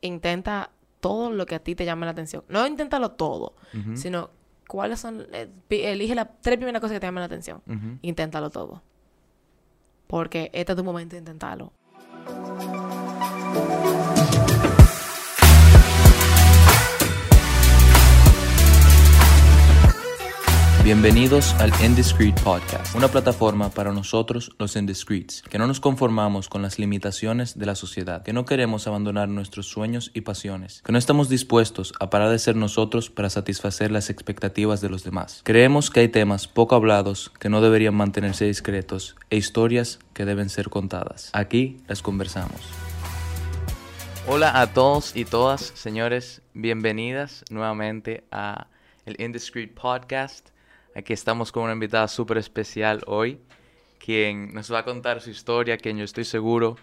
intenta todo lo que a ti te llame la atención. No inténtalo todo, sino cuáles son, eh, elige las tres primeras cosas que te llamen la atención. Inténtalo todo. Porque este es tu momento de intentarlo. Bienvenidos al Indiscreet Podcast, una plataforma para nosotros los indiscreets, que no nos conformamos con las limitaciones de la sociedad, que no queremos abandonar nuestros sueños y pasiones, que no estamos dispuestos a parar de ser nosotros para satisfacer las expectativas de los demás. Creemos que hay temas poco hablados que no deberían mantenerse discretos e historias que deben ser contadas. Aquí las conversamos. Hola a todos y todas, señores, bienvenidas nuevamente a el Indiscreet Podcast. Aquí estamos con una invitada súper especial hoy, quien nos va a contar su historia, quien yo estoy seguro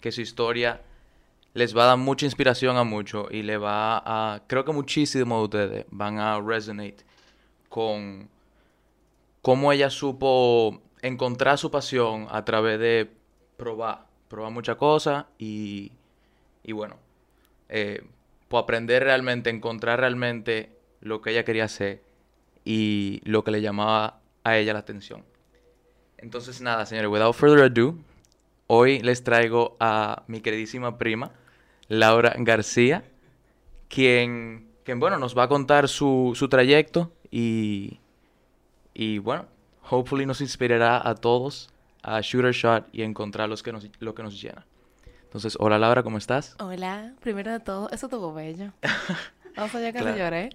que su historia les va a dar mucha inspiración a muchos y le va a, creo que muchísimos de ustedes van a resonate con cómo ella supo encontrar su pasión a través de probar, probar muchas cosas y, y bueno, eh, pues aprender realmente, encontrar realmente lo que ella quería hacer y lo que le llamaba a ella la atención. Entonces nada, señores, without further ado, hoy les traigo a mi queridísima prima, Laura García, quien, quien bueno, nos va a contar su, su trayecto y, y bueno, hopefully nos inspirará a todos a shoot a shot y encontrar los que nos, lo que nos llena. Entonces, hola Laura, ¿cómo estás? Hola, primero de todo, eso tuvo bello. Vamos allá que lloré.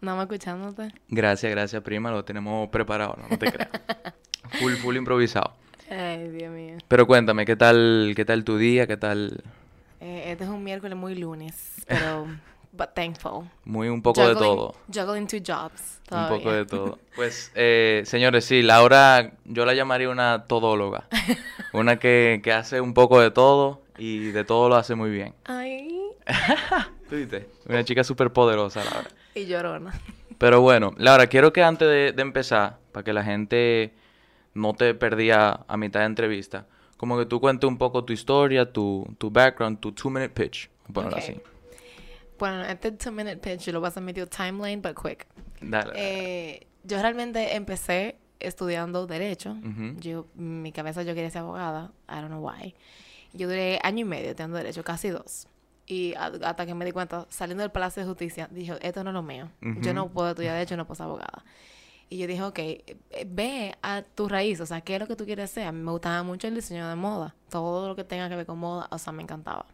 Nada más escuchándote. Gracias, gracias, prima. Lo tenemos preparado, no, te creas. full, full improvisado. Ay, Dios mío. Pero cuéntame, ¿qué tal, qué tal tu día? ¿Qué tal? Eh, este es un miércoles muy lunes, pero but thankful. Muy un poco de todo. Juggling two jobs. Un poco de todo. Pues, eh, señores, sí, Laura, yo la llamaría una todóloga. una que, que hace un poco de todo y de todo lo hace muy bien. Ay. ¿Tú viste? Una chica súper poderosa, Laura. Y llorona. Pero bueno, Laura, quiero que antes de, empezar, para que la gente no te perdía a mitad de entrevista, como que tú cuentes un poco tu historia, tu, tu background, tu two-minute pitch. Ponerlo así. Bueno, este two-minute pitch lo vas a medio timeline, but quick. Dale. Eh, yo realmente empecé estudiando Derecho. Yo, en mi cabeza yo quería ser abogada. I don't know why. Yo duré año y medio estudiando Derecho, casi dos. Y hasta que me di cuenta, saliendo del Palacio de Justicia, dijo, esto no es lo mío. Yo no puedo estudiar de hecho, no puedo ser abogada. Y yo dije, ok, eh, ve a tu raíz, o sea, ¿qué es lo que tú quieres hacer? A mí me gustaba mucho el diseño de moda, todo lo que tenga que ver con moda, o sea, me encantaba.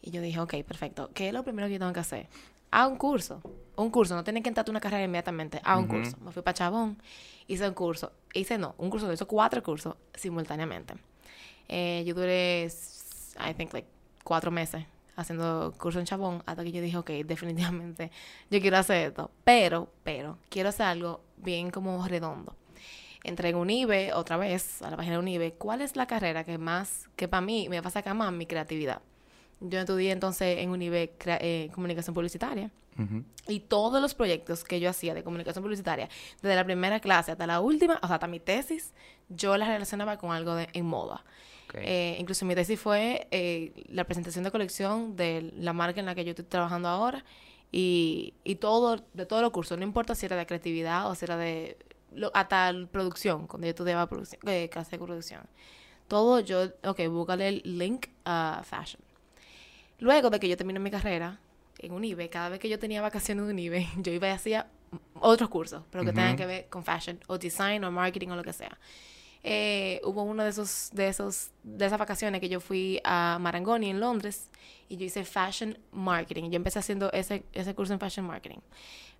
Y yo dije, ok, perfecto, ¿qué es lo primero que yo tengo que hacer? A un curso, un curso, no tienes que entrar a una carrera inmediatamente, a un curso. Me fui para Chabón, hice un curso, hice no, un curso, hice cuatro cursos simultáneamente. Eh, yo duré, I think, like, cuatro meses haciendo curso en Chabón hasta que yo dije, ok, definitivamente yo quiero hacer esto. Pero, pero, quiero hacer algo bien como redondo. Entré en UNIBE, otra vez, a la página de UNIBE, ¿cuál es la carrera que más, que para mí me va a sacar más mi creatividad? Yo estudié entonces en UNIBE eh, comunicación publicitaria. Y todos los proyectos que yo hacía de comunicación publicitaria, desde la primera clase hasta la última, o sea, hasta mi tesis, yo las relacionaba con algo de, en moda. Eh, incluso mi tesis fue eh, la presentación de colección de la marca en la que yo estoy trabajando ahora y, y todo, de todos los cursos, no importa si era de creatividad o si era de hasta producción, cuando yo estudiaba producción, eh, clase de producción. Todo yo, ok, búscale el link a fashion. Luego de que yo terminé mi carrera en UNIBE, cada vez que yo tenía vacaciones en UNIBE, yo iba y hacía otros cursos, pero que tengan que ver con fashion o design o marketing o lo que sea. Eh, hubo uno de esos, de esos, de esas vacaciones que yo fui a Marangoni en Londres y yo hice Fashion Marketing. Yo empecé haciendo ese, ese curso en Fashion Marketing.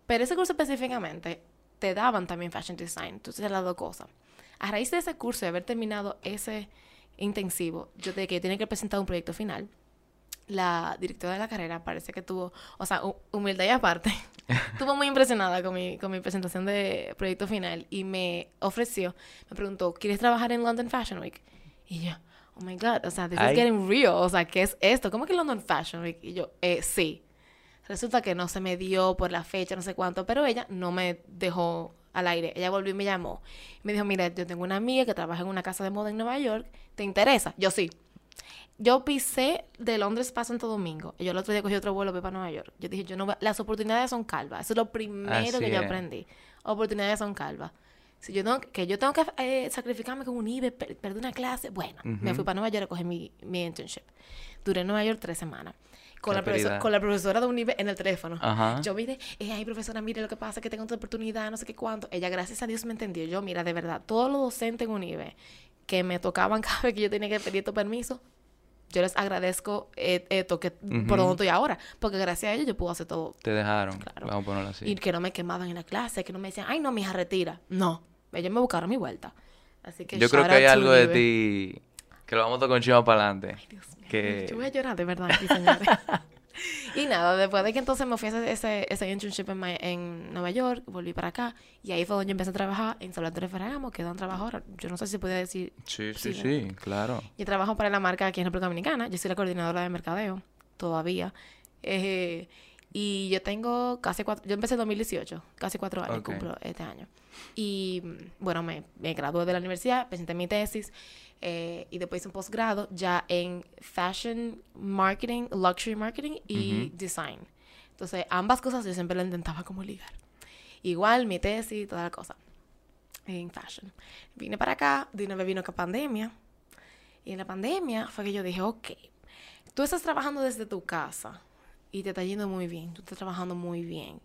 Pero ese curso específicamente te daban también Fashion Design. Entonces las dos cosas. A raíz de ese curso, de haber terminado ese intensivo, yo de que tenía que presentar un proyecto final la directora de la carrera parece que tuvo, o sea, humildad y aparte, estuvo muy impresionada con mi, con mi presentación de proyecto final y me ofreció, me preguntó, ¿quieres trabajar en London Fashion Week? Y yo, oh my God, o sea, this is getting real, o sea, ¿qué es esto? ¿Cómo que London Fashion Week? Y yo, eh, sí. Resulta que no se me dio por la fecha, no sé cuánto, pero ella no me dejó al aire. Ella volvió y me llamó. Me dijo, mira, yo tengo una amiga que trabaja en una casa de moda en Nueva York, ¿te interesa? Yo sí. Yo pisé de Londres para Santo Domingo. Y yo el otro día cogí otro vuelo para Nueva York. Yo dije, yo no las oportunidades son calvas. Eso es lo primero que yo aprendí. Oportunidades son calvas. Si yo tengo, que yo tengo que eh, sacrificarme con un IBE, perder una clase, bueno, me fui para Nueva York a coger mi, mi internship. Duré en Nueva York tres semanas con la, profesora, con la, profesora de Unive en el teléfono. Yo mire, eh, ay, profesora, mire lo que pasa, que tengo otra oportunidad, no sé qué cuánto. Ella, gracias a Dios, me entendió. Yo, mira, de verdad, todos los docentes en Unive que me tocaban cada vez que yo tenía que pedir tu permiso, yo les agradezco eh, esto que por donde estoy ahora, porque gracias a ellos yo puedo hacer todo. Te dejaron, claro. vamos a ponerlo así. Y que no me quemaban en la clase, que no me decían, ay, no, mija, retira. No, ellos me buscaron mi vuelta. Así que yo creo que hay algo de ti que lo vamos a tocar un chivo para adelante. Ay, Dios mío. Que... Yo voy a llorar de verdad aquí, señores. y nada, después de que entonces me fui a ese, ese internship en, en, Nueva York, volví para acá y ahí fue donde yo empecé a trabajar en Salvador Ferragamo, que un trabajo ahora. Yo no sé si se puede decir. Sí, sí, sí, claro. Yo trabajo para la marca aquí en República Dominicana. Yo soy la coordinadora de mercadeo todavía. Eh, y yo tengo casi cuatro, yo empecé en 2018, casi cuatro años cumplo este año. Y bueno, me, me gradué de la universidad, presenté mi tesis eh, y después hice un posgrado ya en Fashion Marketing, Luxury Marketing y Design. Entonces, ambas cosas yo siempre la intentaba como ligar. Igual mi tesis y toda la cosa en Fashion. Vine para acá, de una vez vino que pandemia. Y en la pandemia fue que yo dije, ok, tú estás trabajando desde tu casa y te está yendo muy bien, tú estás trabajando muy bien.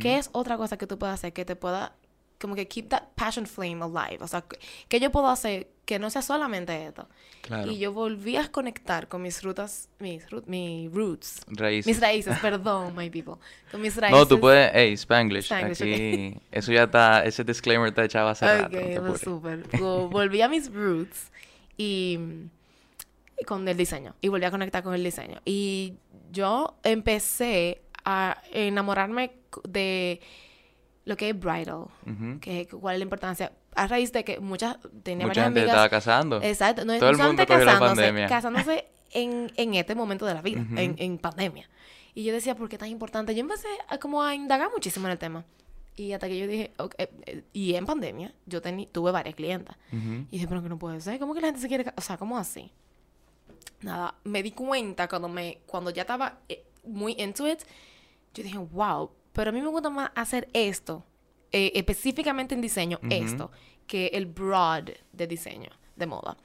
¿Qué es otra cosa que tú puedas hacer que te pueda, como que keep that passion flame alive? O sea, ¿qué yo puedo hacer que no sea solamente esto? Claro. Y yo volví a conectar con mis rutas, mis, mis roots. Raíces. Mis raíces, perdón, my people. Con mis raíces. No, tú puedes, hey, Spanglish. Aquí, eso ya está, ese disclaimer está echado hace rato. Ok, no súper. volví a mis roots y con el diseño. Y volví a conectar con el diseño. Y yo empecé a enamorarme de lo que es bridal, que cuál es la importancia a raíz de que muchas tenía Mucha gente estaba casando. Exacto, no, Todo el mundo casándose, casándose en, en, este momento de la vida, en, en, pandemia. Y yo decía, ¿por qué tan importante? Yo empecé a, como a indagar muchísimo en el tema. Y hasta que yo dije, okay, eh, y en pandemia, yo tuve varias clientas. Y dije, pero que no puede ser, ¿cómo que la gente se quiere O sea, ¿cómo así? nada, me di cuenta cuando me cuando ya estaba eh, muy into it, yo dije, wow, pero a mí me gusta más hacer esto, eh, específicamente en diseño, esto, que el broad de diseño, de moda.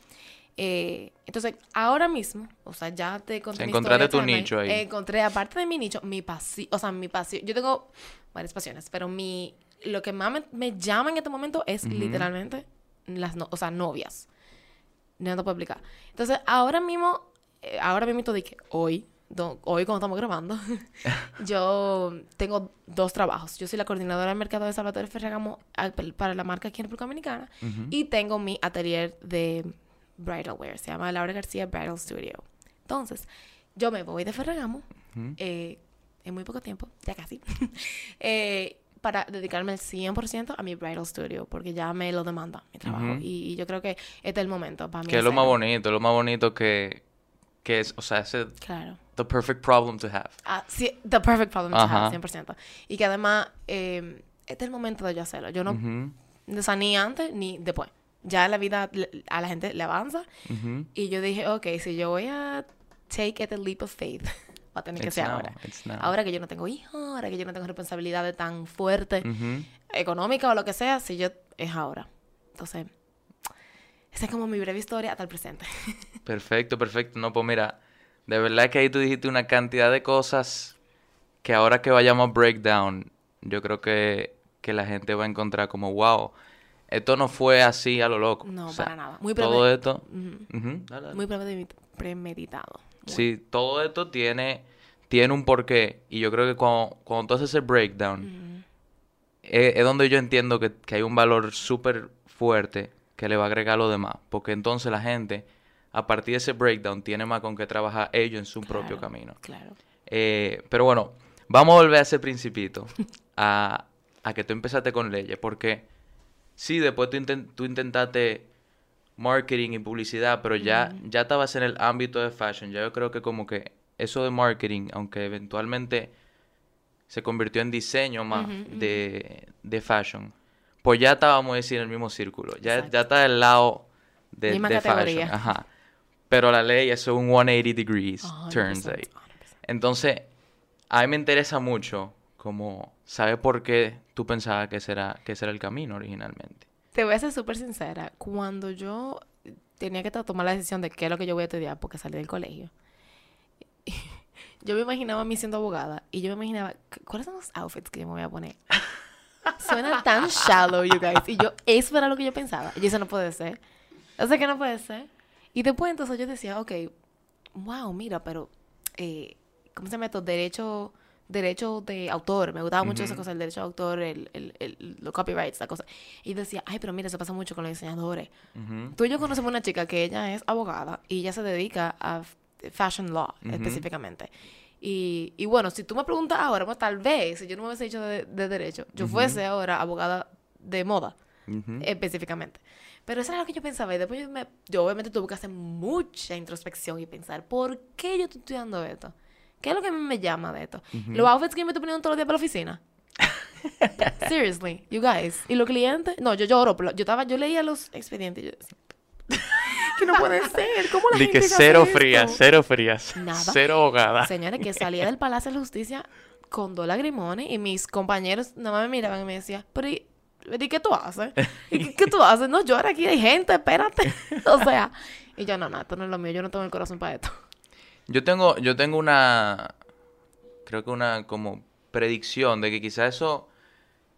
Eh, entonces, ahora mismo, o sea, ya te conté. Encontraste tu nicho ahí. encontré, aparte de mi nicho, mi pasión, o sea, mi pasión. Yo tengo varias pasiones, pero mi, lo que más me, llama en este momento es literalmente las, o sea, novias. No te puedo explicar. Entonces, ahora mismo, eh, ahora mismo de que hoy, hoy cuando estamos grabando, yo tengo dos trabajos. Yo soy la coordinadora del mercado de Salvatore Ferragamo para la marca aquí en República Dominicana y tengo mi atelier de bridal wear. Se llama Laura García Bridal Studio. Entonces, yo me voy de Ferragamo eh, en muy poco tiempo, ya casi. eh, para dedicarme el 100% a mi bridal studio, porque ya me lo demanda mi trabajo. y, yo creo que este es el momento para mí. Que es lo más bonito, lo más bonito que, que es, o sea, ese... Claro. The perfect problem to have. Ah, sí, the perfect problem to have, 100%. Y que además, eh, este es el momento de yo hacerlo. Yo no, o sea, ni antes ni después. Ya la vida a la gente le avanza. Y yo dije, ok, si yo voy a take a leap of faith va a tener que ser ahora. Ahora que yo no tengo hijos, ahora que yo no tengo responsabilidades tan fuertes, económicas o lo que sea, si yo es ahora. Entonces, esa es como mi breve historia hasta el presente. perfecto, perfecto. No, pues mira, de verdad que ahí tú dijiste una cantidad de cosas que ahora que vayamos a breakdown, yo creo que, que la gente va a encontrar como, wow, esto no fue así a lo loco. No, para nada. Muy todo esto. Muy premeditado. Sí, todo esto tiene, tiene un porqué. Y yo creo que cuando, cuando tú haces ese breakdown, es, donde yo entiendo que, hay un valor súper fuerte que le va a agregar a lo demás. Porque entonces la gente, a partir de ese breakdown, tiene más con qué trabajar ellos en su propio camino. Claro. Eh, pero bueno, vamos a volver a ese principito. a, a que tú empezaste con leyes. Porque sí, después tú, tú intentaste marketing y publicidad, pero ya, ya estabas en el ámbito de fashion. Ya yo creo que como que eso de marketing, aunque eventualmente se convirtió en diseño más de, de, fashion, pues ya estábamos decir en el mismo círculo. Ya, ya está del lado de, de fashion. Ajá. Pero la ley es un 180 degrees turns ahí. Entonces, a mí me interesa mucho como saber por qué tú pensabas que ese era, que ese era el camino originalmente. Te voy a ser súper sincera. Cuando yo tenía que tomar la decisión de qué es lo que yo voy a estudiar porque salí del colegio, yo me imaginaba a mí siendo abogada y yo me imaginaba, ¿cuáles son los outfits que yo me voy a poner? Suena tan shallow, you guys. Y yo, eso era lo que yo pensaba. Y eso no puede ser. O sea que no puede ser. Y después entonces yo decía, ok, wow, mira, pero, eh, ¿cómo se llama esto? Derecho, derecho de autor. Me gustaba mucho esa cosa, el derecho de autor, el, el, el, los copyrights, la cosa. Y decía, ay, pero mira, eso pasa mucho con los diseñadores. Tú y yo conocemos una chica que ella es abogada y ella se dedica a fashion law específicamente. Y, y, bueno, si tú me preguntas ahora, pues tal vez, si yo no me hubiese dicho de, derecho, yo fuese ahora abogada de moda, específicamente. Pero eso era lo que yo pensaba. Y después yo, me, yo obviamente tuve que hacer mucha introspección y pensar, ¿por qué yo estoy estudiando esto? ¿Qué es lo que a mí me llama de esto? Los outfits que yo me estoy poniendo todos los días para la oficina. Seriously, you guys. Y los clientes, no, yo lloro. Yo estaba, yo leía los expedientes y yo decía, que no puede ser. ¿Cómo la gente que cero frías, cero frías. Nada. Cero ahogada. Señores, que salía del Palacio de Justicia con dos lagrimones y mis compañeros nada más me miraban y me decían, pero ¿y, qué tú haces? ¿Y qué, tú haces? No llora, aquí hay gente, espérate. o sea, y yo, no, no, esto no es lo mío, yo no tengo el corazón para esto. Yo tengo, yo tengo una, creo que una como predicción de que quizá eso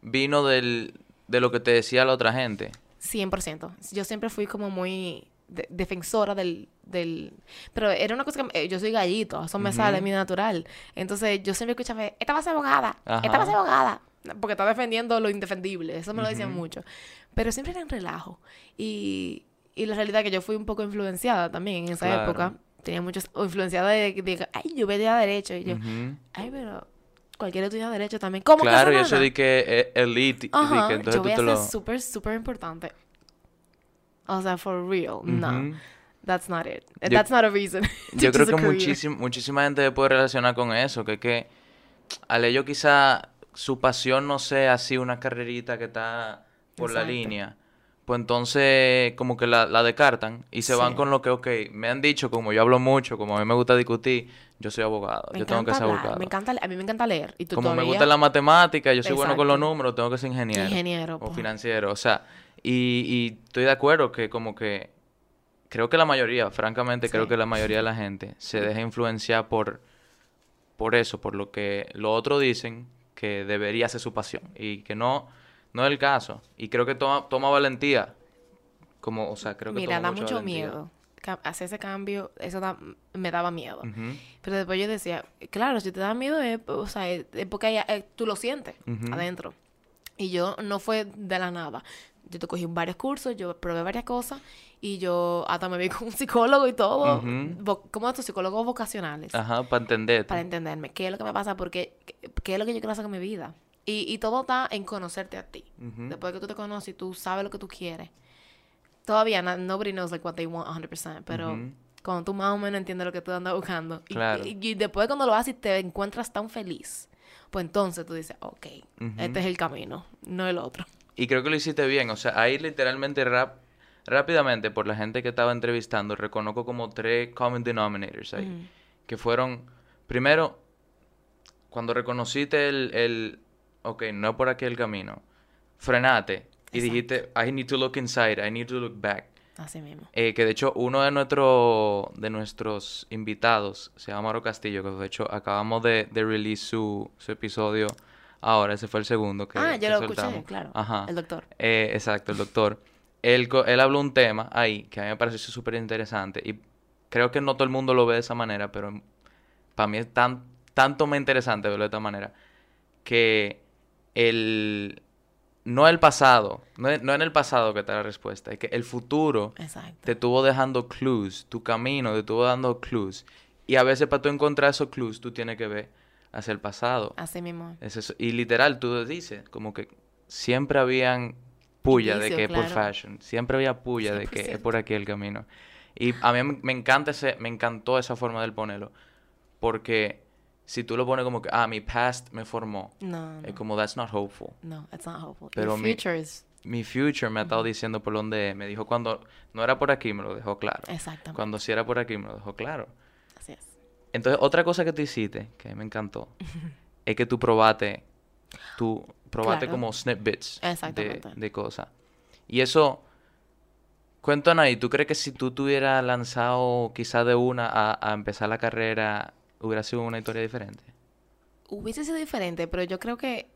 vino del, de lo que te decía la otra gente. 100%. Yo siempre fui como muy defensora del, del... Pero era una cosa que... Eh, yo soy gallito, eso me sale, mi natural. Entonces yo siempre escuchaba, esta va a ser abogada, esta va a ser abogada. Porque está defendiendo lo indefendible, eso me lo decían mucho. Pero siempre era en relajo. Y, y la realidad es que yo fui un poco influenciada también en esa época. Tenía muchos... Influenciada de, de, ay, yo veía derecho. Y yo, ay, pero cualquier estudiante de derecho también. ¿Cómo claro, que y eso de que eh, elite. Ajá, que entonces yo voy a ser súper, súper importante. O sea, for real. No. That's not it. That's not a reason. yo creo que muchísima, muchísima gente puede relacionar con eso. Que que al ello quizá su pasión no sea así una carrerita que está por la línea. Pues entonces como que la, la descartan y se van con lo que, ok, me han dicho, como yo hablo mucho, como a mí me gusta discutir, yo soy abogado, yo tengo que ser abogado. Me encanta, a mí me encanta leer. ¿Y tú como me gusta la matemática, yo soy bueno con los números, tengo que ser ingeniero. Ingeniero. O pues. financiero, o sea, y, y estoy de acuerdo que como que creo que la mayoría, francamente creo que la mayoría de la gente se deja influenciar por, por eso, por lo que los otros dicen que debería ser su pasión y que no, no es el caso. Y creo que toma, toma valentía. Como, o sea, creo que Mira, da mucho miedo. Hacer ese cambio, eso me daba miedo. Pero después yo decía, claro, si te da miedo es, o sea, es porque eh, tú lo sientes adentro. Y yo no fue de la nada yo te cogí varios cursos, yo probé varias cosas y yo hasta me vi con un psicólogo y todo. ¿Cómo estos psicólogos vocacionales? Ajá, para entender. Para entenderme. ¿Qué es lo que me pasa? Porque, ¿qué es lo que yo quiero hacer con mi vida? Y, y todo está en conocerte a ti. Después de que tú te conoces y tú sabes lo que tú quieres. Todavía, nobody knows like what they want 100%, pero cuando tú más o menos entiendes lo que tú andas buscando. Claro. Y, y, después cuando lo haces y te encuentras tan feliz, pues entonces tú dices, ok, este es el camino, no el otro. Y creo que lo hiciste bien. O sea, ahí literalmente rap, rápidamente, por la gente que estaba entrevistando, reconozco como tres common denominators ahí. Que fueron, primero, cuando reconociste el, el, ok, no es por aquí el camino, frenate y dijiste, I need to look inside, I need to look back. Así mismo. Eh, que de hecho uno de, nuestro, de nuestros invitados se llama Maro Castillo, que de hecho acabamos de, de release su, su episodio Ahora, ese fue el segundo que Ah, ya lo escuché, claro. Ajá. El doctor. Eh, exacto, el doctor. Él, él habló un tema ahí que a mí me pareció súper interesante y creo que no todo el mundo lo ve de esa manera, pero para mí es tan, tanto más interesante verlo de esta manera que el... No el pasado, no, no en el pasado que está la respuesta, es que el futuro te estuvo dejando clues, tu camino te estuvo dando clues. Y a veces para tú encontrar esos clues, tú tienes que ver hacia el pasado. Así mismo. Es eso. Y literal, tú dices, como que siempre habían puya de que es por fashion. Siempre había puya de que es por aquí el camino. Y a mí me encanta ese, me encantó esa forma de ponerlo. Porque si tú lo pones como que, ah, mi past me formó. No, Es como, that's not hopeful. No, that's not hopeful. Pero Your future is mi future me ha estado diciendo por dónde es. Me dijo cuando no era por aquí, me lo dejó claro. Exactamente. Cuando sí era por aquí, me lo dejó claro. Así es. Entonces, otra cosa que tú hiciste, que me encantó, es que tú probaste, tú probaste Claro. como snippets de, de cosas. Y eso, cuéntanos ahí, ¿tú crees que si tú te hubieras lanzado quizás de una a, a empezar la carrera, hubiera sido una historia diferente? Hubiese sido diferente, pero yo creo que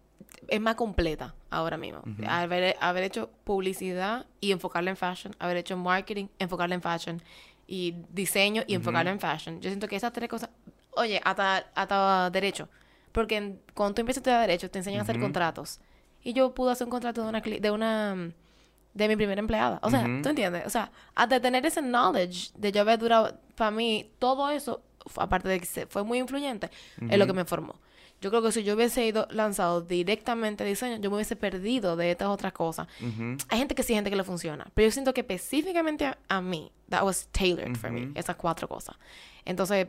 es más completa ahora mismo. haber, haber hecho publicidad y enfocarla en fashion, haber hecho marketing, enfocarla en fashion, y diseño y enfocarla en fashion. Yo siento que esas tres cosas, oye, hasta, hasta derecho, porque en- cuando tú empiezas a estudiar derecho te enseñan a hacer contratos. Y yo pude hacer un contrato de una, de una de mi primera empleada. O sea, Ujú. ¿tú entiendes? O sea, hasta tener ese knowledge de yo haber durado, para mí, todo eso, aparte de que se- fue muy influyente, es lo que me formó. Yo creo que si yo hubiese ido lanzado directamente a diseño, yo me hubiese perdido de estas otras cosas. Hay gente que sí, hay gente que le funciona. Pero yo siento que específicamente a, a mí, that was tailored for me, esas cuatro cosas. Entonces,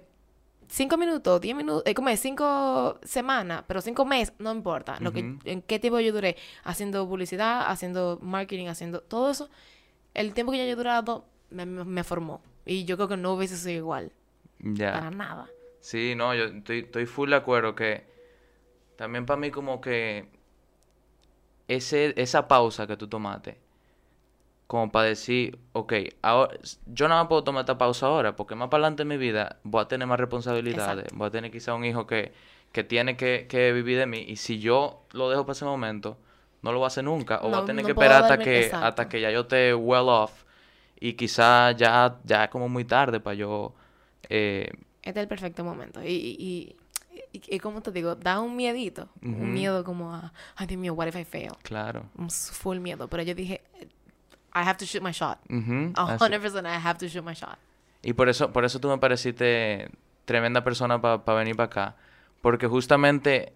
cinco minutos, diez minutos, eh, como es, cinco semanas, pero cinco meses, no importa. Lo que, en qué tiempo yo duré haciendo publicidad, haciendo marketing, haciendo todo eso, el tiempo que yo he durado me, formó. Y yo creo que no hubiese sido igual. Ya. Para nada. Sí, no, yo estoy, estoy full de acuerdo que también para mí como que ese, esa pausa que tú tomaste, como para decir, ok, ahora, yo nada más puedo tomar esta pausa ahora, porque más para adelante en mi vida voy a tener más responsabilidades, Exacto. voy a tener quizá un hijo que, que tiene que, que vivir de mí, y si yo lo dejo para ese momento, no lo voy a hacer nunca, o voy No- a tener no que esperar hasta que, exacto. hasta que ya yo esté well off, y quizá ya, ya es como muy tarde para yo... eh, Este es el perfecto momento. Y, y, y, y, y como te digo, da un miedito. Ujú. Un miedo como a, ay Dios mío, what if I fail? claro. Un full miedo. Pero yo dije, I have to shoot my shot. A así- 100% I have to shoot my shot. Y por eso, por eso tú me pareciste tremenda persona para venir para acá. Porque justamente,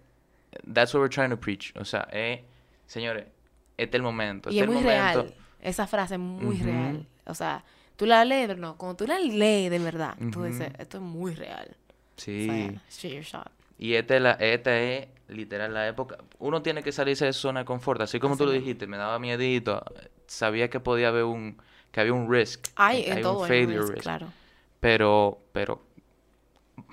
that's what we're trying to preach. O sea, eh, señores, este es el momento. Y Este es es el muy momento. real. Esa frase es muy Ujú. real. O sea, tú la lees, pero no. Cuando tú la lees de verdad, tú Ujú. dices, esto es muy real. Sí. O sea, shoot your shot. Y esta es, la, esta es literal la época. Uno tiene que salirse de su zona de confort. Así como Así tú lo dijiste, me daba miedito. Sabía que podía haber un, que había un risk. Hay en todo un failure risk, risk. claro. Pero, pero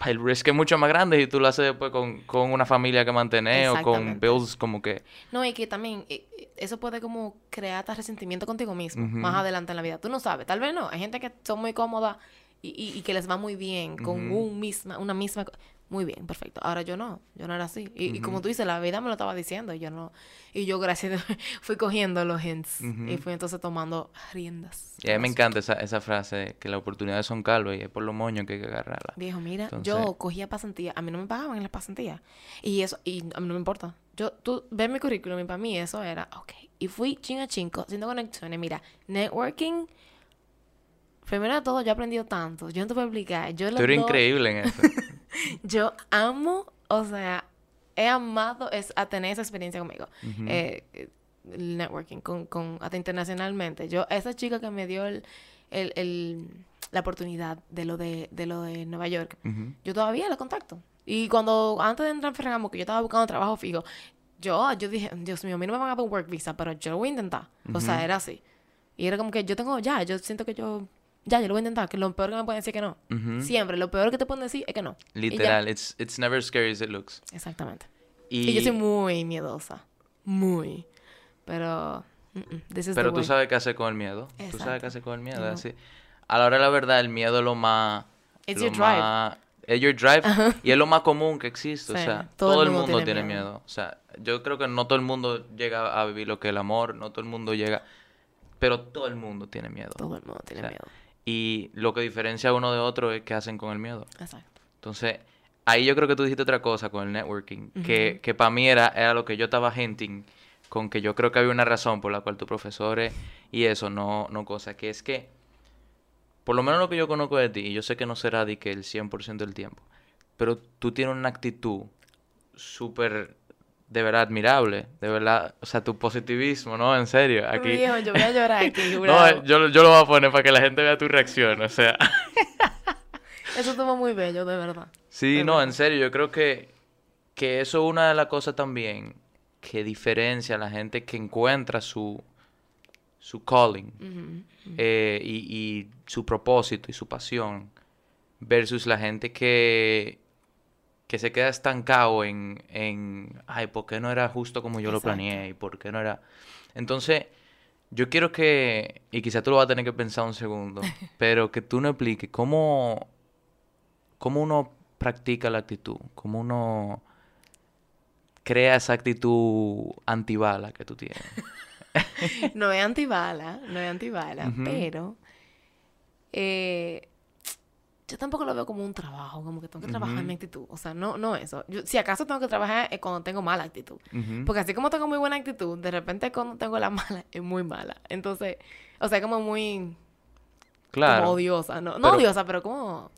el risk es mucho más grande y tú lo haces después con, con una familia que mantener o con bills como que... No, y que también eh, eh, eso puede como crear hasta resentimiento contigo mismo más adelante en la vida. Tú no sabes, tal vez no. Hay gente que son muy cómoda y, y, y que les va muy bien con un misma, una misma... Muy bien, perfecto. Ahora yo no, yo no era así. Y, como tú dices, la vida me lo estaba diciendo y yo no... Y yo gracias fui cogiendo los hints y fui entonces tomando riendas. Y a mí me encanta esa, esa frase, que las oportunidades son calvas y es por los moños que hay que agarrarla. Viejo, mira, Entonces- yo cogía pasantía, a mí no me pagaban en las pasantías. Y eso, y a mí no me importa. Yo, tú ves mi currículum y para mí eso era, ok. Y fui chin a chingo, haciendo conexiones. Mira, networking, primero de todo, yo he aprendido tanto. Yo no te puedo explicar. Yo, Tú eres dos- increíble en eso. yo amo, o sea, he amado es, a tener esa experiencia conmigo. Eh, eh, networking, con, con, hasta internacionalmente. Yo, esa chica que me dio el, el, el- la oportunidad de lo de, de lo de Nueva York, yo todavía la contacto. Y cuando, antes de entrar en Ferragamo, que yo estaba buscando trabajo fijo, yo, yo dije, Dios mío, a mí no me van a dar un work visa, pero yo lo voy a intentar. O sea, era así. Y era como que yo tengo, ya, yo siento que yo, ya, yo lo voy a intentar, que lo peor que me pueden decir es que no. Siempre, lo peor que te pueden decir es que no. Literal, it's, it's never as scary as it looks. Exactamente. Y, Y yo soy muy miedosa. Muy. Pero, this is pero the tú sabes qué hacer con el miedo. Tú sabes qué hacer con el miedo. Así. A la hora de la verdad, el miedo es lo más... It's lo your drive. más- es your drive y es lo más común que existe. O sea, todo todo, el el mundo mundo, tiene tiene miedo. miedo. O sea, yo creo que no todo el mundo llega a vivir lo que es el amor, no todo el mundo llega... Pero todo el mundo tiene miedo. Todo el mundo tiene O sea, miedo. Y lo que diferencia uno de otro es qué hacen con el miedo. Exacto. Entonces, ahí yo creo que tú dijiste otra cosa con el networking, que, que para mí era, era lo que yo estaba hinting, con que yo creo que había una razón por la cual tus profesores y eso no, no cosa, que es que, por lo menos lo que yo conozco de ti, y yo sé que no será de que el 100% del tiempo, pero tú tienes una actitud súper, de verdad, admirable, de verdad, o sea, tu positivismo, ¿no? En serio, aquí... Yo voy a llorar aquí, No, jurado. yo, yo lo voy a poner para que la gente vea tu reacción, o sea... Eso estuvo muy bello, de verdad. Sí, De no, verdad. en serio, yo creo que, que eso es una de las cosas también que diferencia a la gente que encuentra su, su calling eh, y, y su propósito y su pasión versus la gente que, que se queda estancado en, en, ay, ¿por qué no era justo como yo lo planeé? ¿Y por qué no era...? Entonces, yo quiero que, y quizá tú lo vas a tener que pensar un segundo, pero que tú nos expliques cómo, cómo uno practica la actitud, cómo uno crea esa actitud antibala que tú tienes. no es antibala, no es antibala, pero eh, yo tampoco lo veo como un trabajo, como que tengo que trabajar en mi actitud. O sea, no, no eso. si acaso tengo que trabajar es cuando tengo mala actitud. Porque así como tengo muy buena actitud, de repente cuando tengo la mala es muy mala. Entonces, o sea, como muy... Claro. Como odiosa. No, no odiosa, pero como...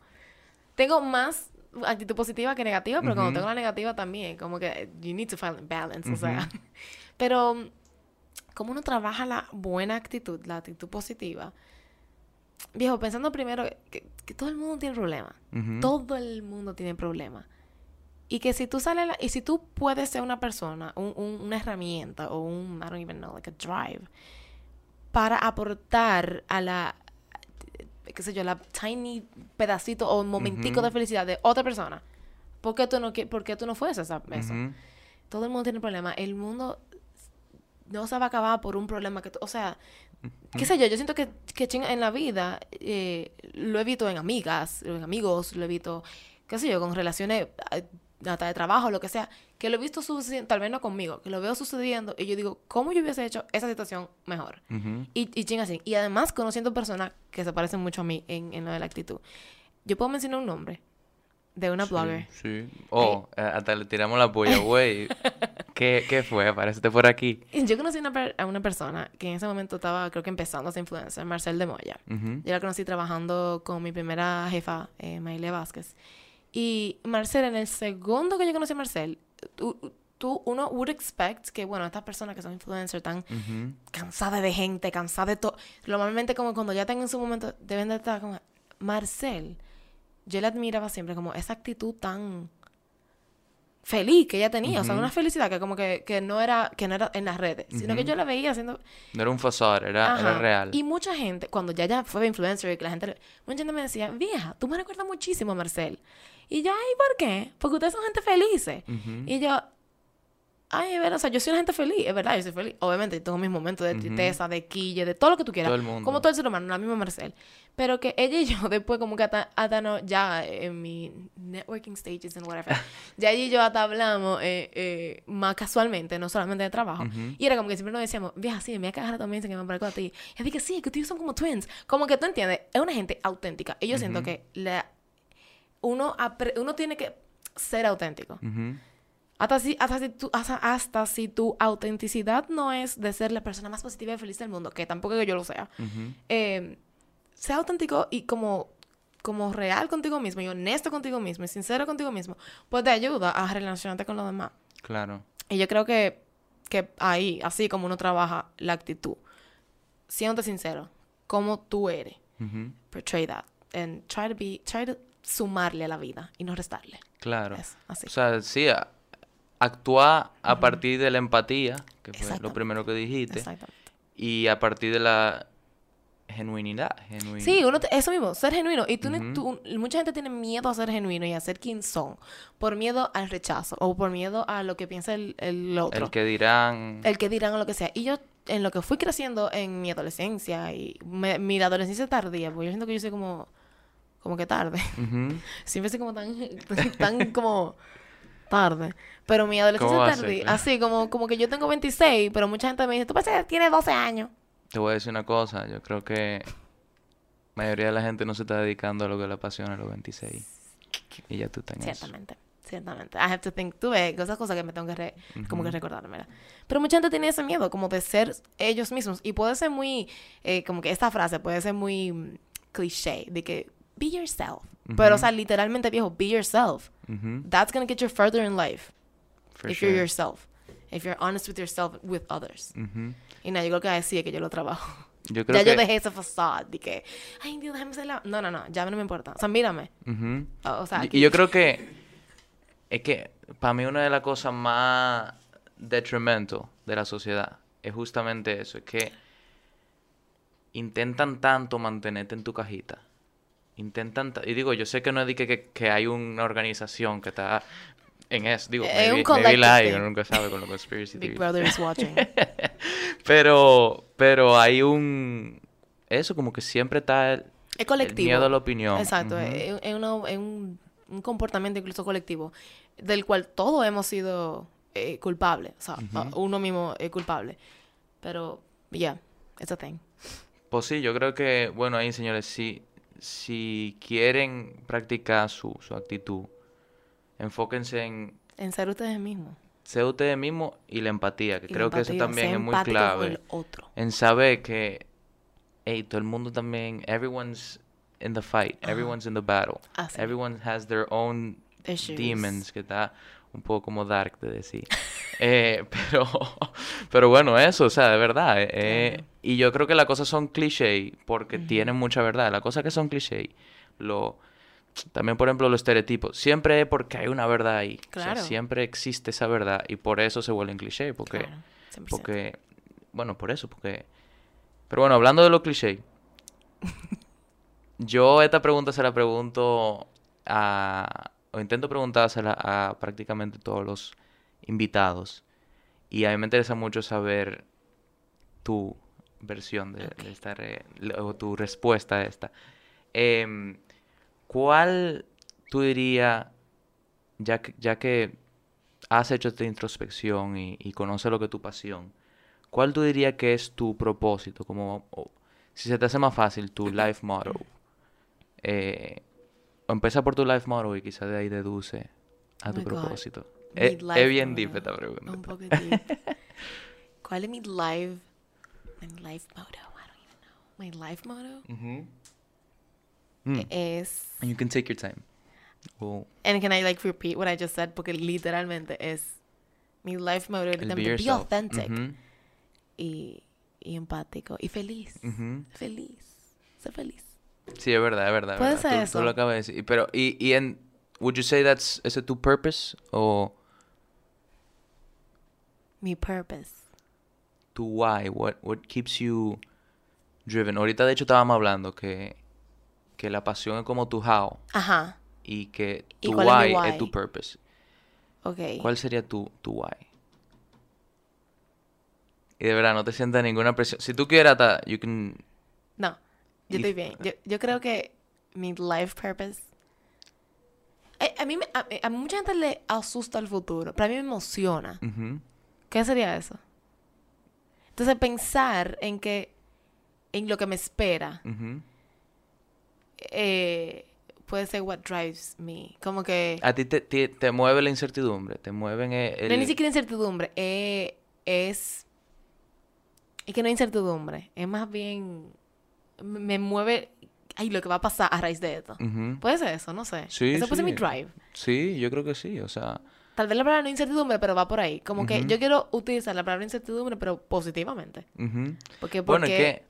Tengo más actitud positiva que negativa, pero cuando tengo la negativa también, como que you need to find balance. O sea, pero como uno trabaja la buena actitud, la actitud positiva, viejo, pensando primero que, todo el mundo tiene problemas. Todo el mundo tiene problemas. Y que si tú sales, y si tú puedes ser una persona, un, una herramienta o un, I don't even know, like a drive, para aportar a la, qué sé yo, la tiny pedacito o momentico de felicidad de otra persona, ¿por qué tú no, por qué tú no fueses a eso? Todo el mundo tiene problemas. El mundo no se va a acabar por un problema que... O sea, qué sé yo, yo siento que, que en la vida eh, lo he visto en amigas, en amigos, lo he visto, qué sé yo, con relaciones eh, hasta de trabajo, lo que sea, que lo he visto sucediendo, tal vez no conmigo, que lo veo sucediendo y yo digo, ¿cómo yo hubiese hecho esa situación mejor? Y, y ching así. Y además conociendo personas que se parecen mucho a mí en, en lo de la actitud. Yo puedo mencionar un nombre de una blogger. Sí. Oh, eh, hasta le tiramos la polla, güey. ¿Qué, ¿Qué, fue? Aparecete por aquí. Yo conocí a una persona que en ese momento estaba, creo que empezando a ser influencer, Marcel de Moya. Yo la conocí trabajando con mi primera jefa, eh, Maile Vázquez. Y Marcel, en el segundo que yo conocí a Marcel, tú, uno would expect que, bueno, estas personas que son influencers están cansadas de gente, cansadas de todo. Normalmente, como cuando ya tengan su momento, deben de estar como. Marcel yo le admiraba siempre como esa actitud tan feliz que ella tenía, o sea, una felicidad que como que, que, no era que no era en las redes, sino que yo la veía haciendo no era un era, era, real. Y mucha gente, cuando ya ya fue influencer y que la gente mucha gente me decía, "Vieja, tú me recuerdas muchísimo a Marcel." Y yo, "Ay, ¿por qué? Porque ustedes son gente felices." Y yo, Ay, es verdad, o sea, yo soy una gente feliz, es verdad, yo soy feliz. Obviamente, tengo mis momentos de tristeza, de quille, de todo lo que tú quieras. Todo el mundo. Como todo el ser humano, la misma Marcel. Pero que ella y yo, después, como que hasta, hasta no, ya en mi networking stages and whatever, ya ella y yo hasta hablamos eh, eh, más casualmente, no solamente de trabajo. Y era como que siempre nos decíamos, vieja, sí, mi cara también se que me parezco a ti. Y dije, sí, que ustedes son como twins. Como que tú entiendes, es una gente auténtica. Y yo siento que la, uno, uno tiene que ser auténtico. Hasta si, hasta, si tu, hasta, si tu autenticidad no es de ser la persona más positiva y feliz del mundo, que tampoco que yo lo sea, eh, sea auténtico y como, como real contigo mismo y honesto contigo mismo y sincero contigo mismo, pues te ayuda a relacionarte con los demás. Claro. Y yo creo que, que ahí, así como uno trabaja la actitud, siéndote sincero, como tú eres, portray that, and try to be, try to sumarle a la vida y no restarle. Claro. así. O sea, sí, actuar a partir de la empatía, que fue lo primero que dijiste. Exactamente. Y a partir de la genuinidad. Sí, uno eso mismo, ser genuino. Y tú, mucha gente tiene miedo a ser genuino y a ser quien son, por miedo al rechazo o por miedo a lo que piensa el, el otro. El que dirán. El que dirán o lo que sea. Y yo, en lo que fui creciendo en mi adolescencia y mi adolescencia tardía, porque yo siento que yo soy como, como que tarde. Siempre soy como tan, tan como tarde. Pero mi adolescencia tardía, así como, como que yo tengo 26, pero mucha gente me dice, tú parece que tienes 12 años. Te voy a decir una cosa, yo creo que la mayoría de la gente no se está dedicando a lo que le apasiona a los 26. Y ya tú tenés Ciertamente. Ciertamente. I have to think. Tú ves, esas cosas que me tengo que, como que recordarme. Pero mucha gente tiene ese miedo, como de ser ellos mismos. Y puede ser muy, eh, como que esta frase puede ser muy mm, cliché, de que be yourself. Pero, o sea, literalmente, viejo, be yourself. That's going to get you further in life. if you're yourself. If you're honest with yourself, with others. Y nada, yo creo que así es que yo lo trabajo. Yo creo ya yo dejé esa facade de que, ay, Dios, déjame ser la... No, no, no, ya no me importa. O sea, mírame. o, sea, Y yo creo que es que para mí una de las cosas más detrimental de la sociedad es justamente eso, es que intentan tanto mantenerte en tu cajita. Intentan, ta- y digo, yo sé que no es que, que, que hay una organización que está en eso. Digo, Es maybe, un maybe uno nunca sabe con los conspiracy Big theories. Brother is watching. Pero, pero hay un... Eso, como que siempre está el, es el colectivo. miedo a la opinión. Exacto, es, es una- es un, un comportamiento incluso colectivo del cual todos hemos sido eh, culpables. O sea, uno mismo es culpable. Pero, yeah, it's a thing. Pues sí, yo creo que, bueno, ahí señores, si, si quieren practicar su, su actitud, enfóquense en En ser ustedes mismos. ser ustedes mismos y la empatía, que Y creo que eso empatía, también es muy clave. el otro. En saber que, hey, todo el mundo también, everyone's in the fight, everyone's in the battle, Así. everyone has their own Issues. demons, que está un poco como dark de decir. Eh, pero, pero bueno, eso, o sea, de verdad. eh, eh. Y yo creo que las cosas son cliché porque tienen mucha verdad. Las cosas que son cliché, lo, también, por ejemplo, los estereotipos, siempre es porque hay una verdad ahí. O sea, siempre existe esa verdad y por eso se vuelven cliché. Porque, Claro, 100%. porque, bueno, por eso, porque... Pero bueno, hablando de los cliché, yo esta pregunta se la pregunto a... o intento preguntársela a prácticamente todos los invitados. Y a mí me interesa mucho saber tu versión de, de esta... re- o tu respuesta a esta. Em, ¿Cuál tú dirías, ya que, ya que has hecho esta introspección y, y conoces lo que es tu pasión, ¿cuál tú dirías que es tu propósito? Como, si se te hace más fácil, tu life motto. Eh, empieza por tu life motto y quizás de ahí deduce a Oh tu God. propósito. Es, bien deep esta pregunta. Un poco deep. ¿Cuál es mi life, mi life motto? I don't even know. My life motto Ujú. Mm. es... And you can take your time. Well, And can I like repeat what I just said? Porque literalmente es... Mi life motto be be authentic. Ujú, y, y empático. Y feliz. ujú. Feliz. Sé feliz. Sí, es verdad, es verdad. Puede verdad. ser Tú- eso. Tú, lo acabas de decir. Pero, y, y en, would you say that's, ese tu purpose o Mi purpose. Tu why? What, what keeps you driven? Ahorita, de hecho, estábamos hablando que, que la pasión es como tu how Ajá. y que ¿Y tu es why es why? tu purpose. Ok. ¿Cuál sería tu, tu why? Y de verdad, no te sientas ninguna presión. Si tú quieras, ta- you can... No. Yo Y- estoy bien. Yo, yo creo que mi life purpose... Eh, A, mí, a, a mucha gente le asusta el futuro, pero a mí me emociona. Ujú. ¿Qué sería eso? Entonces pensar en que, en lo que me espera, eh, puede ser what drives me. Como que A ti te, te, te mueve la incertidumbre, te mueven el... no es ni siquiera incertidumbre, eh, es, es que no hay incertidumbre, es más bien, me mueve, ay, lo que va a pasar a raíz de esto. Puede ser eso, no sé. Sí, eso puede ser mi drive. Sí, yo creo que sí, o sea... Tal vez la palabra no es incertidumbre, pero va por ahí. Como que Ujú. yo quiero utilizar la palabra incertidumbre, pero positivamente. ujú. Porque, Bueno, es porque que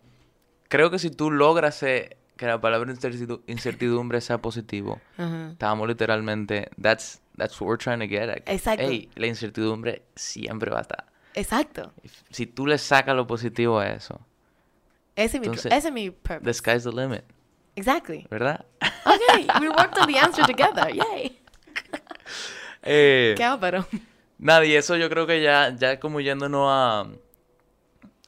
creo que si tú logras eh, que la palabra incertidu- incertidumbre sea positivo, Ajá. estamos literalmente... That's, that's what we're trying to get at. Exacto. Ey, la incertidumbre siempre va a estar. Exacto. Si tú le sacas lo positivo a eso, Ese es mi, Entonces, ese es mi purpose. the sky's the limit, Exactly. ¿verdad? Okay, we worked on the answer together. Yay. Eh, ¿Qué hago, pero? Nada, y eso yo creo que ya, ya como yéndonos a,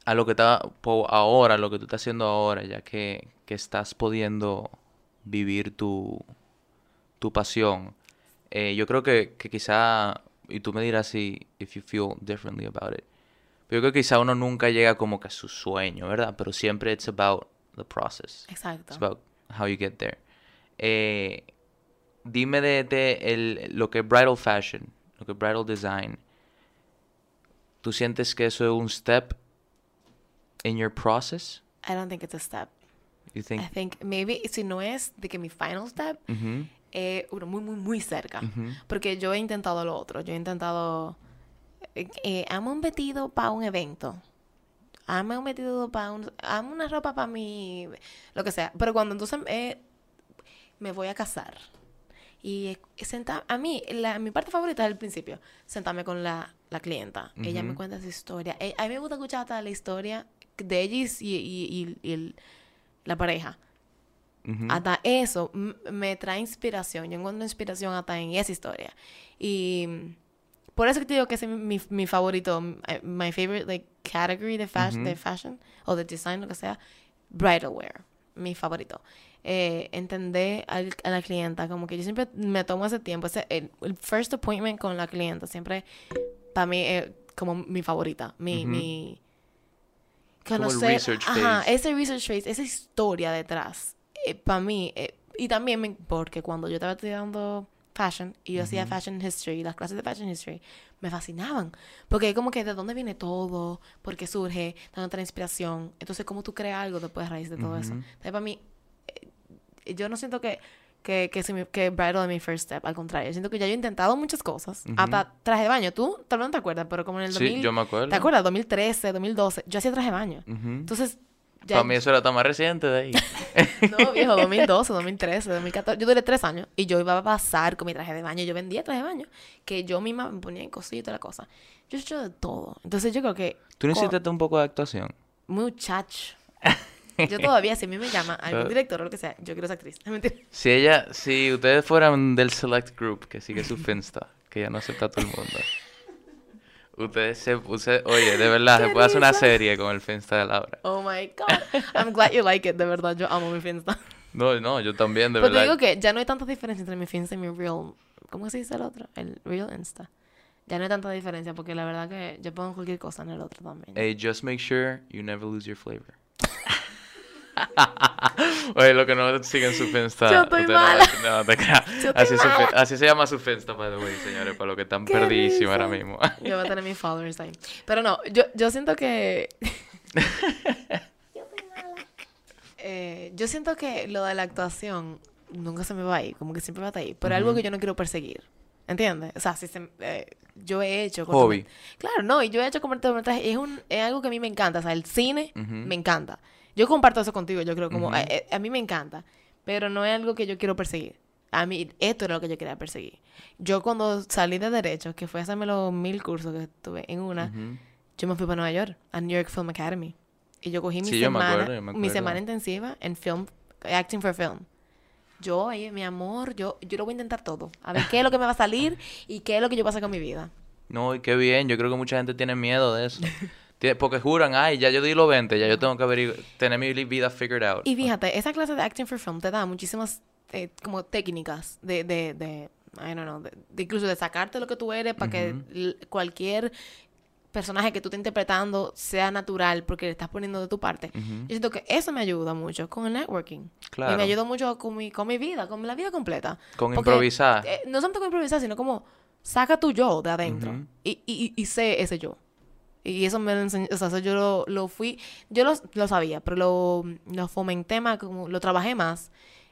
a lo que está ahora, lo que tú estás haciendo ahora, ya que, que estás pudiendo vivir tu, tu pasión. eh, yo creo que, que quizá, y tú me dirás si if you feel differently about it, pero yo creo que quizá uno nunca llega como que a su sueño, ¿verdad? Pero siempre it's about the process. Exacto. It's about how you get there. Eh, dime de, de el, lo que es bridal fashion, lo que es bridal design. ¿Tú sientes que eso es un step in your process? I don't think it's a step. You think? I think maybe si no es de que mi final step Ujú, es uno muy, muy, muy cerca. ujú, Porque yo he intentado lo otro. Yo he intentado. Eh, eh, amo un vestido para un evento. Amo un vestido para un. Amo una ropa para mi. Lo que sea. Pero cuando entonces eh, me voy a casar. Y senta- a mí, la, mi parte favorita es el principio. Sentarme con la, la clienta. Ella me cuenta su historia. Eh, a mí me gusta escuchar hasta la historia de ella y, y, y el, la pareja. Hasta eso me trae inspiración. Yo encuentro inspiración hasta en esa historia. Y mm, por eso que te digo que ese es mi, mi favorito, eh, my favorite like category de, fashion Ujú. de fashion o de design, lo que sea, bridal wear, mi favorito. Eh, entender al- a la clienta, como que yo siempre me tomo ese tiempo, ese, el, el first appointment con la clienta, siempre para mí es como mi favorita, mi, Ujú. mi Como el conocer, research ajá, phase. ese research phase, esa historia detrás, para mí, eh, y también me- porque cuando yo estaba estudiando fashion y yo hacía Ujú. fashion history, las clases de fashion history, me fascinaban, porque es como que de dónde viene todo, por qué surge, dónde está la inspiración, entonces cómo tú creas algo después a raíz de todo eso. Ujú. Entonces para mí, eh, yo no siento que que, que, se me- que bridal es mi first step, al contrario, yo siento que ya yo he intentado muchas cosas, hasta traje de baño, tú tal vez no te acuerdas, pero como en el 2000, Sí, yo me acuerdo. ¿te acuerdas? 2013, 2012, yo hacía traje de baño. Entonces, ya, Para mí eso era tan más reciente de ahí. no, viejo, 2012, 2013, 2014. Yo duré tres años y yo iba a pasar con mi traje de baño. Yo vendía traje de baño que yo misma me ponía en cositas y toda la cosa. Yo he hecho de todo. Entonces yo creo que, ¿Tú necesitas un poco de actuación? muchacho. Yo todavía, si a mí me llama algún Pero- director o lo que sea, yo quiero ser actriz. Mentira. Si ella, si ustedes fueran del Select Group que sigue su Finsta, que ya no acepta a todo el mundo. Ustedes se, usted- oye, de verdad, se ¡Qué puede hacer una serie con el Finsta de Laura. Oh my God. I'm glad you like it. De verdad, yo amo mi Finsta. No, no, yo también, de Pero verdad. digo que ya no hay tanta diferencia entre mi Finsta y mi Real. ¿Cómo se dice el otro? El Real Insta. Ya no hay tanta diferencia porque la verdad que yo pongo cualquier cosa en el otro también. Hey, just make sure you never lose your flavor. Oye, lo que no siguen su Finsta. Yo estoy no mala. No, te creas. Así, así se llama su Finsta, by the way, señores, para los que están perdidísimos ahora mismo. Yo voy a tener mis followers ahí. Pero no, yo, yo siento que. Eh, yo siento que lo de la actuación nunca se me va a ir, como que siempre va a estar ahí. Pero algo que yo no quiero perseguir. ¿Entiendes? O sea, si se, eh, yo he hecho. Hobby. Claro, no, y yo he hecho cortometrajes. Es, un, es algo que a mí me encanta. O sea, el cine me encanta. Yo comparto eso contigo, yo creo, como a, eh, a mí me encanta. Pero no es algo que yo quiero perseguir. A mí, esto era lo que yo quería perseguir. Yo cuando salí de Derecho, que fue a hacerme los mil cursos que tuve en una, yo me fui para Nueva York, a New York Film Academy. Y yo cogí mi Sí, yo me semana, acuerdo, mi semana intensiva en film, acting for film. Yo, ahí, mi amor, yo, yo lo voy a intentar todo. A ver qué es lo que me va a salir y qué es lo que yo voy a hacer con mi vida. No, y qué bien. Yo creo que mucha gente tiene miedo de eso. Porque juran, ay, ya yo di los 20, ya yo tengo que tener mi vida figured out. Y fíjate, esa clase de acting for film te da muchísimas eh, como técnicas de, de, de, I don't know, de, de incluso de sacarte lo que tú eres para que Ujú. l- cualquier personaje que tú estés interpretando sea natural porque le estás poniendo de tu parte. Ujú. Yo siento que eso me ayuda mucho con el networking. Y Claro. me ayudó mucho con mi, con mi vida, con la vida completa. Con Porque, improvisar. eh, no solamente con improvisar, sino como saca tu yo de adentro Ujú. y, y, y sé ese yo. Y eso me lo enseñó, o sea, eso yo lo, lo fui, yo lo, lo sabía, pero lo, lo fomenté más, como lo trabajé más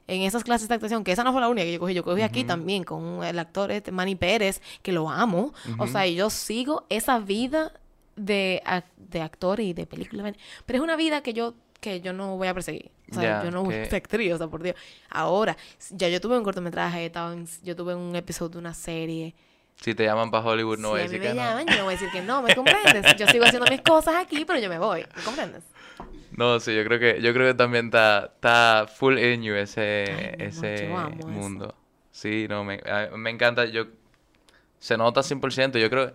en esas clases de actuación, que esa no fue la única que yo cogí, yo cogí aquí también con el actor este, Manny Pérez, que lo amo, o sea, y yo sigo esa vida de, de actor y de película, pero es una vida que yo que yo no voy a perseguir. O sea, yo no voy que- a ser actriz, o sea, por Dios. Ahora, ya yo tuve un cortometraje, estaba en- yo tuve un episodio de una serie. Si te llaman para Hollywood, no si voy a decir me que no. llaman, yo no voy a decir que no, ¿me comprendes? Yo sigo haciendo mis cosas aquí, pero yo me voy, ¿me comprendes? No, sí, yo creo que, yo creo que también está, está full in you ese, Ay, ese yo eso. mundo. Sí, no, me, me encanta, yo, se nota 100%, yo creo,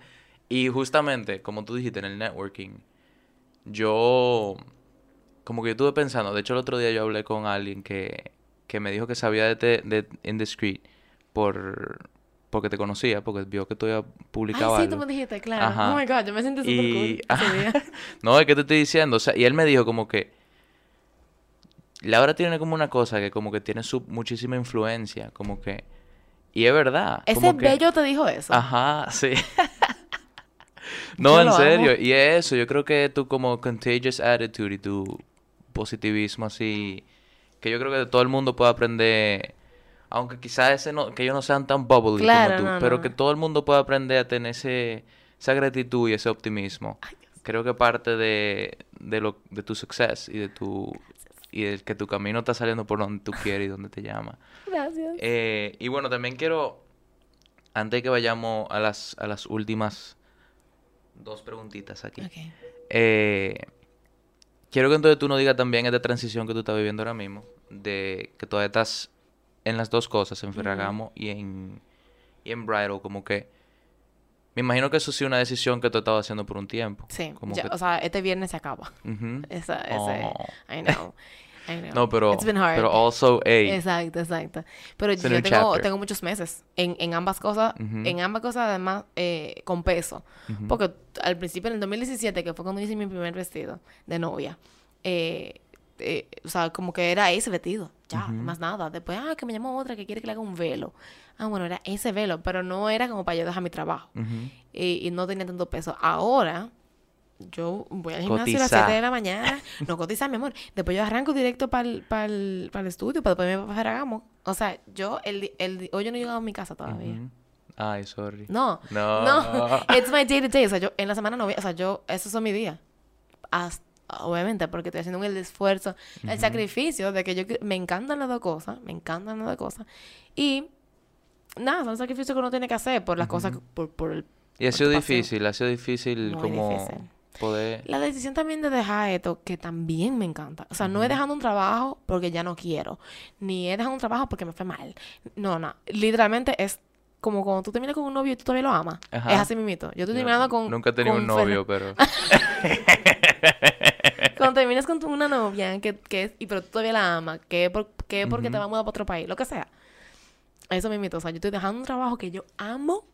y justamente, como tú dijiste en el networking, yo, como que yo estuve pensando, de hecho el otro día yo hablé con alguien que, que me dijo que sabía de, te, de Indiscreet por, porque te conocía, porque vio que tú habías publicado Ay, sí, tú me dijiste, claro. Ajá. Oh my God, yo me sentí súper Y, cool no, es que te estoy diciendo, o sea, y él me dijo como que Laura tiene como una cosa que como que tiene su muchísima influencia, como que y es verdad, Ese como que- bello te dijo eso. Ajá, sí. no, en amo. serio, y es eso, yo creo que tu como contagious attitude y tu positivismo así que yo creo que todo el mundo puede aprender aunque quizás ese no, que ellos no sean tan bubbly Claro, como tú, no, pero no. que todo el mundo pueda aprender a tener ese, esa gratitud y ese optimismo. Creo que parte de, de, lo, de tu success y de tu y de que tu camino está saliendo por donde tú quieres y donde te llama. Gracias. Eh, y bueno, también quiero, antes de que vayamos a las, a las últimas dos preguntitas aquí, Ok. eh, quiero que entonces tú nos digas también esta transición que tú estás viviendo ahora mismo, de que todavía estás en las dos cosas, en Ferragamo y en, y en Bridal, como que... Me imagino que eso sí es una decisión que tú estabas haciendo por un tiempo. Sí, Como ya- que- o sea, este viernes se acaba. Ujú. Esa, ese, Oh. I know, I know. No, pero, It's been hard. pero also, hey, Exacto, exacto. Pero It's yo tengo, chapter. tengo muchos meses en, en ambas cosas, en ambas cosas además eh, con peso. Porque al principio, en el 2017, que fue cuando hice mi primer vestido de novia, eh, eh, o sea, como que era ese vestido, ya, más nada. Después, ah, que me llamó otra que quiere que le haga un velo. Ah, bueno, era ese velo, pero no era como para yo dejar mi trabajo. Y, y no tenía tanto peso. Ahora, yo voy al gimnasio a las Cotizar. 7 de la mañana. No cotizar, mi amor. Después yo arranco directo para el, estudio, para después me voy a Ferragamo. O sea, yo, el, el, hoy yo no he llegado a mi casa todavía. Ujú. Ay, sorry. No, No. no, it's my day to day. O sea, yo en la semana no voy, o sea, yo, esos son mis días. Hasta- obviamente, porque estoy haciendo el esfuerzo, el sacrificio de que yo me encantan las dos cosas, me encantan las dos cosas. Y nada, son sacrificios que uno tiene que hacer por las cosas, por, por el... Y ha sido difícil, ha sido difícil Muy como difícil. poder... La decisión también de dejar esto, que también me encanta. O sea, no es dejando un trabajo porque ya no quiero, ni es dejando un trabajo porque me fue mal. No, no. Literalmente es como cuando tú terminas con un novio y tú todavía lo amas. Ajá. Es así mismito. Yo estoy terminando con... Nunca he tenido un novio, pero... Cuando terminas con tu- una novia que, que es, y pero tú todavía la amas, que es, por- que porque te va a mudar para otro país, lo que sea. Eso me invito. O sea, yo estoy dejando un trabajo que yo amo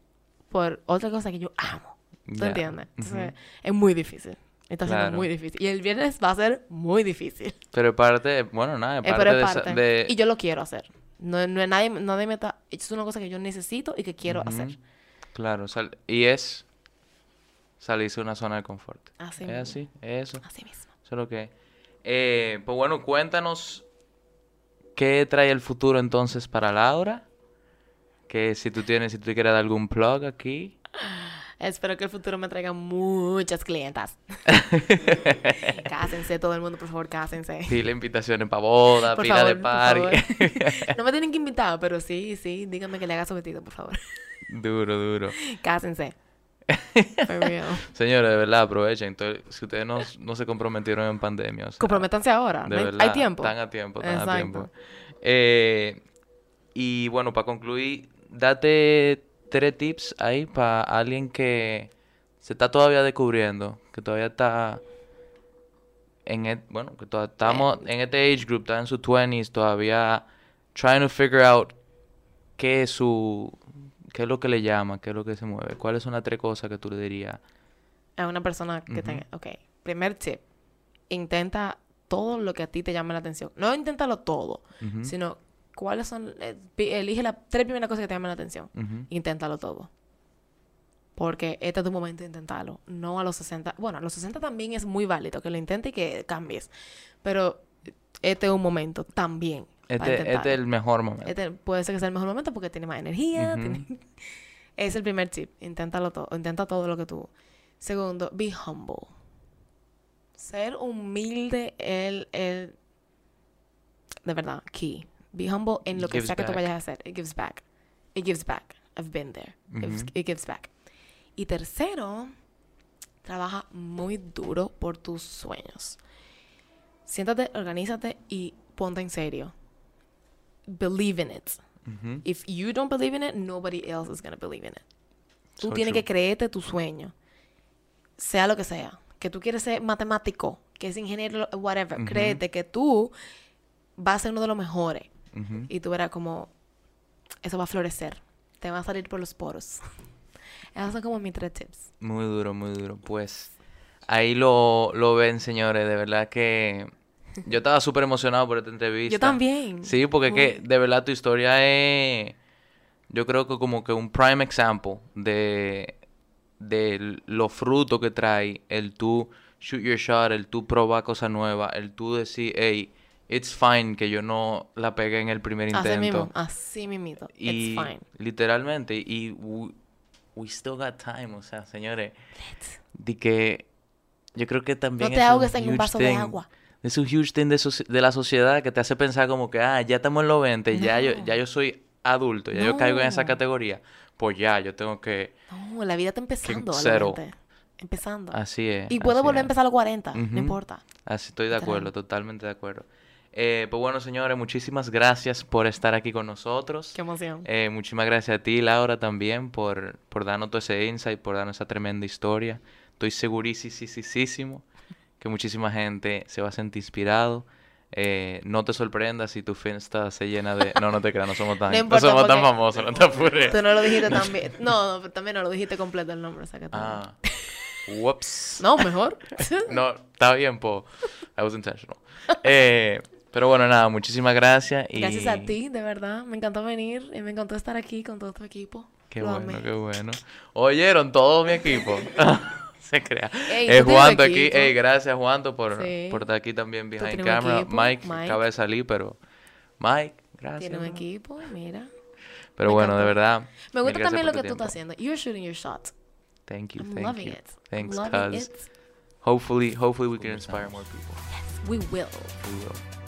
por otra cosa que yo amo. ¿Tú entiendes? Entonces, es muy difícil. Está siendo Claro. muy difícil. Y el viernes va a ser muy difícil. Pero es parte, bueno, nada, es Eh, parte, pero es de, esa- parte. de- Y yo lo quiero hacer. No, no nadie, nadie me está... Es una cosa que yo necesito y que quiero hacer. Claro, sal- y es salirse de una zona de confort. Así es mismo. así, es eso. Así mismo. Eso es lo que es. Eh, pues bueno, cuéntanos qué trae el futuro entonces para Laura. Que si tú tienes, si tú quieres dar algún plug aquí. Espero que el futuro me traiga muchas clientas. cásense, todo el mundo, por favor, cásense. Pila invitaciones para boda, Por pila favor, de party. No me tienen que invitar, pero sí, sí, díganme que le haga su vestido, por favor. duro, duro. Cásense. For real. Señores, de verdad, aprovechen. Entonces, si ustedes no, no se comprometieron en pandemia, o sea, Comprométanse ahora. de verdad, hay tiempo. Están a tiempo, están a Exacto. tiempo. Eh, y bueno, para concluir, date tres tips ahí para alguien que se está todavía descubriendo, que todavía está en et- bueno, que todavía estamos en este age group, está en sus 20s, todavía trying to figure out qué es su qué es lo que le llama, qué es lo que se mueve. ¿Cuáles son las tres cosas que tú le dirías? A una persona que tenga... Ok, primer tip. Intenta todo lo que a ti te llame la atención. No inténtalo todo, sino cuáles son... eh, elige las tres primeras cosas que te llamen la atención. ujú. Inténtalo todo. Porque este es tu momento de intentarlo. No a los 60. Bueno, a los 60 también es muy válido que lo intentes y que cambies. Pero este es un momento también. Este, este es el mejor momento. Este puede ser que sea el mejor momento porque tiene más energía. Tiene- Es el primer tip. Inténtalo todo. Intenta todo lo que tú. Segundo, be humble. Ser humilde el, el de verdad, key. Be humble en lo que sea que tú vayas a hacer. It gives back. It gives back. I've been there. It gives- Ujú. It gives back. Y tercero, trabaja muy duro por tus sueños. Siéntate, organízate y ponte en serio. Believe in it. If you don't believe in it, nobody else is going to believe in it. Tú tienes true. que creerte tu sueño. Sea lo que sea. Que tú quieres ser matemático, que es ingeniero, whatever. Ujú. Créete que tú vas a ser uno de los mejores. Y tú verás como eso va a florecer. Te va a salir por los poros. Esos son como mis tres tips. Muy duro, muy duro. Pues ahí lo, lo ven, señores. De verdad que yo estaba súper emocionado por esta entrevista. Yo también. Sí, porque es que de verdad tu historia es, yo creo que como que un prime example de, de los frutos que trae el tú shoot your shot, el tú probar cosas nuevas, el tú decir, hey, it's fine que yo no la pegué en el primer Así mismo. intento. Así mismito. Y It's fine. literalmente, y we, we still got time, o sea, señores, de que yo creo que también No te es ahogues en un vaso de agua. Es un huge thing de, soci- de la sociedad que te hace pensar como que, ah, ya estamos en los 20, ya, yo, No. ya yo soy adulto, ya yo caigo en esa No. categoría. Pues ya, yo tengo que... No, la vida está empezando. cero. empezando. Así es. y puedo volver a es. empezar a los 40, Ujú. no importa. Así estoy de Literal. acuerdo, totalmente de acuerdo. Eh, pues bueno, señores, muchísimas gracias por estar aquí con nosotros. Qué emoción. Eh, muchísimas gracias a ti, Laura, también por, por darnos todo ese insight, por darnos esa tremenda historia. Estoy segurísimo que muchísima gente se va a sentir inspirado. Eh, no te sorprendas si tu Finsta se llena de... No, no te creas, no somos tan, No no importa, somos tan famosos, no te apures. Tú no lo dijiste también. No, no, pero también no lo dijiste completo el nombre, o sea que Ah, whoops. No, mejor. No, está bien, po. I was intentional. Eh, pero bueno, nada, muchísimas gracias. Y... Gracias a ti, de verdad. Me encantó venir y me encantó estar aquí con todo tu equipo. Qué Lo bueno, amé. qué bueno. Oyeron todo mi equipo. Se crea. Ey, Eh, Juanto aquí. equipo. Ey, gracias, Juanto, por, Sí. por estar aquí también behind camera. equipo, Mike, Mike. acaba de salir, pero. Mike, gracias. Tiene un equipo, mira. Pero Me bueno, de encantó. verdad. Me gusta también lo que tú estás tiempo. haciendo. You're shooting your shot. Thank you, I'm thank loving you. it. Thanks, I'm loving it. Hopefully, hopefully we can inspire more people. We will. We will.